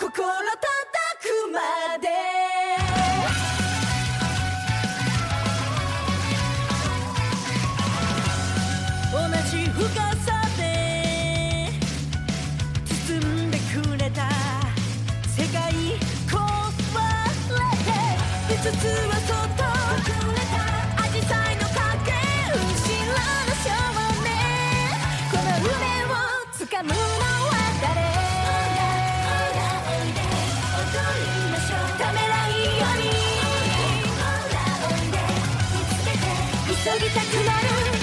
心叩くまで。同じ深さで包んでくれた世界壊れて5つは外そぎたくなる